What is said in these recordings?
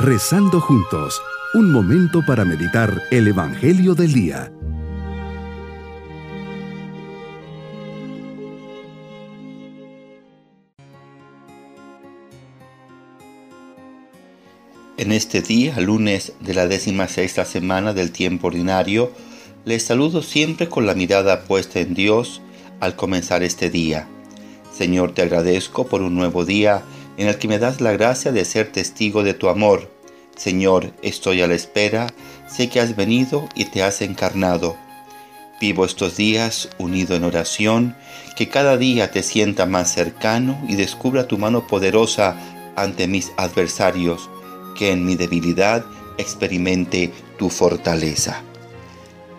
Rezando juntos, un momento para meditar el Evangelio del Día. En este día, lunes de la décima sexta semana del tiempo ordinario, les saludo siempre con la mirada puesta en Dios al comenzar este día. Señor, te agradezco por un nuevo día en el que me das la gracia de ser testigo de tu amor. Señor, estoy a la espera, sé que has venido y te has encarnado. Vivo estos días unido en oración, que cada día te sienta más cercano y descubra tu mano poderosa ante mis adversarios, que en mi debilidad experimente tu fortaleza.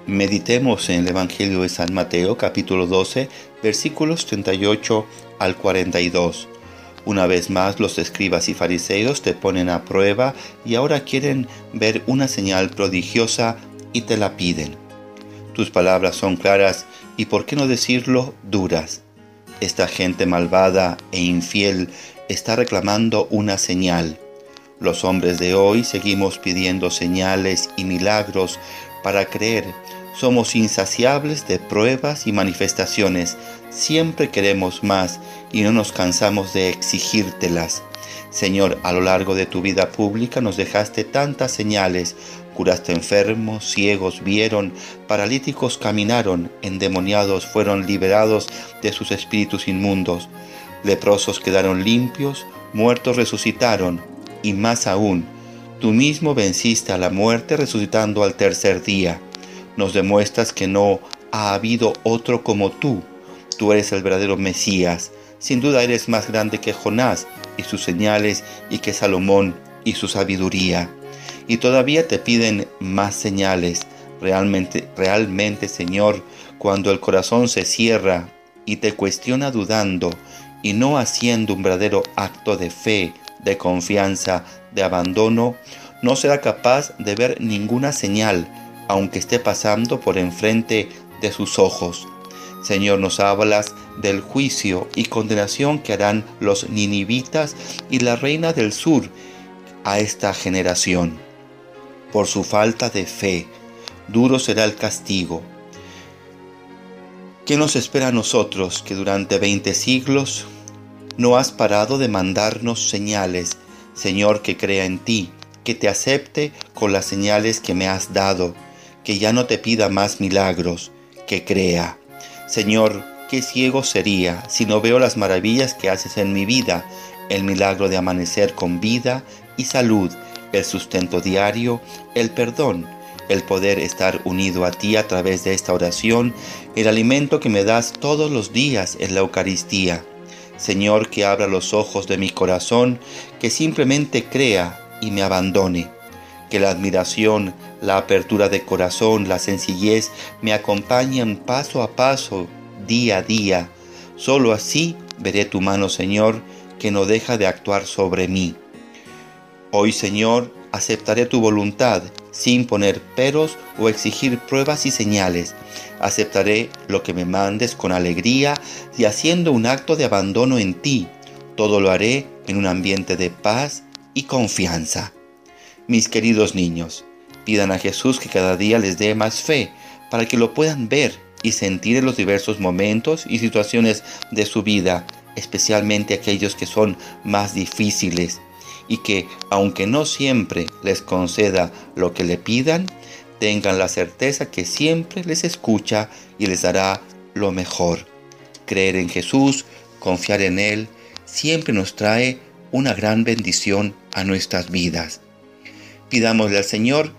Meditemos en el Evangelio de San Mateo capítulo 12 versículos 38 al 42. Una vez más los escribas y fariseos te ponen a prueba y ahora quieren ver una señal prodigiosa y te la piden. Tus palabras son claras y, por qué no decirlo, duras. Esta gente malvada e infiel está reclamando una señal. Los hombres de hoy seguimos pidiendo señales y milagros para creer. Somos insaciables de pruebas y manifestaciones Siempre queremos más y no nos cansamos de exigírtelas. Señor, a lo largo de tu vida pública nos dejaste tantas señales. Curaste enfermos, ciegos vieron, paralíticos caminaron, endemoniados fueron liberados de sus espíritus inmundos, leprosos quedaron limpios, muertos resucitaron, y más aún, tú mismo venciste a la muerte resucitando al tercer día. Nos demuestras que no ha habido otro como tú Tú eres el verdadero Mesías. Sin duda eres más grande que Jonás y sus señales y que Salomón y su sabiduría. Y todavía te piden más señales. Realmente, realmente, Señor, cuando el corazón se cierra y te cuestiona dudando y no haciendo un verdadero acto de fe, de confianza, de abandono, no será capaz de ver ninguna señal, aunque esté pasando por enfrente de sus ojos. Señor, nos hablas del juicio y condenación que harán los ninivitas y la reina del sur a esta generación. Por su falta de fe, duro será el castigo. ¿Qué nos espera a nosotros que durante veinte siglos no has parado de mandarnos señales, Señor, que crea en ti, que te acepte con las señales que me has dado, que ya no te pida más milagros, que crea? Señor, qué ciego sería si no veo las maravillas que haces en mi vida, el milagro de amanecer con vida y salud, el sustento diario, el perdón, el poder estar unido a ti a través de esta oración, el alimento que me das todos los días en la Eucaristía. Señor, que abra los ojos de mi corazón, que simplemente crea y me abandone. Que la admiración, la apertura de corazón, la sencillez me acompañen paso a paso, día a día. Solo así veré tu mano, Señor, que no deja de actuar sobre mí. Hoy, Señor, aceptaré tu voluntad sin poner peros o exigir pruebas y señales. Aceptaré lo que me mandes con alegría y haciendo un acto de abandono en ti. Todo lo haré en un ambiente de paz y confianza. Mis queridos niños, pidan a Jesús que cada día les dé más fe para que lo puedan ver y sentir en los diversos momentos y situaciones de su vida, especialmente aquellos que son más difíciles, y que, aunque no siempre les conceda lo que le pidan, tengan la certeza que siempre les escucha y les dará lo mejor. Creer en Jesús, confiar en Él, siempre nos trae una gran bendición a nuestras vidas. Pidámosle al Señor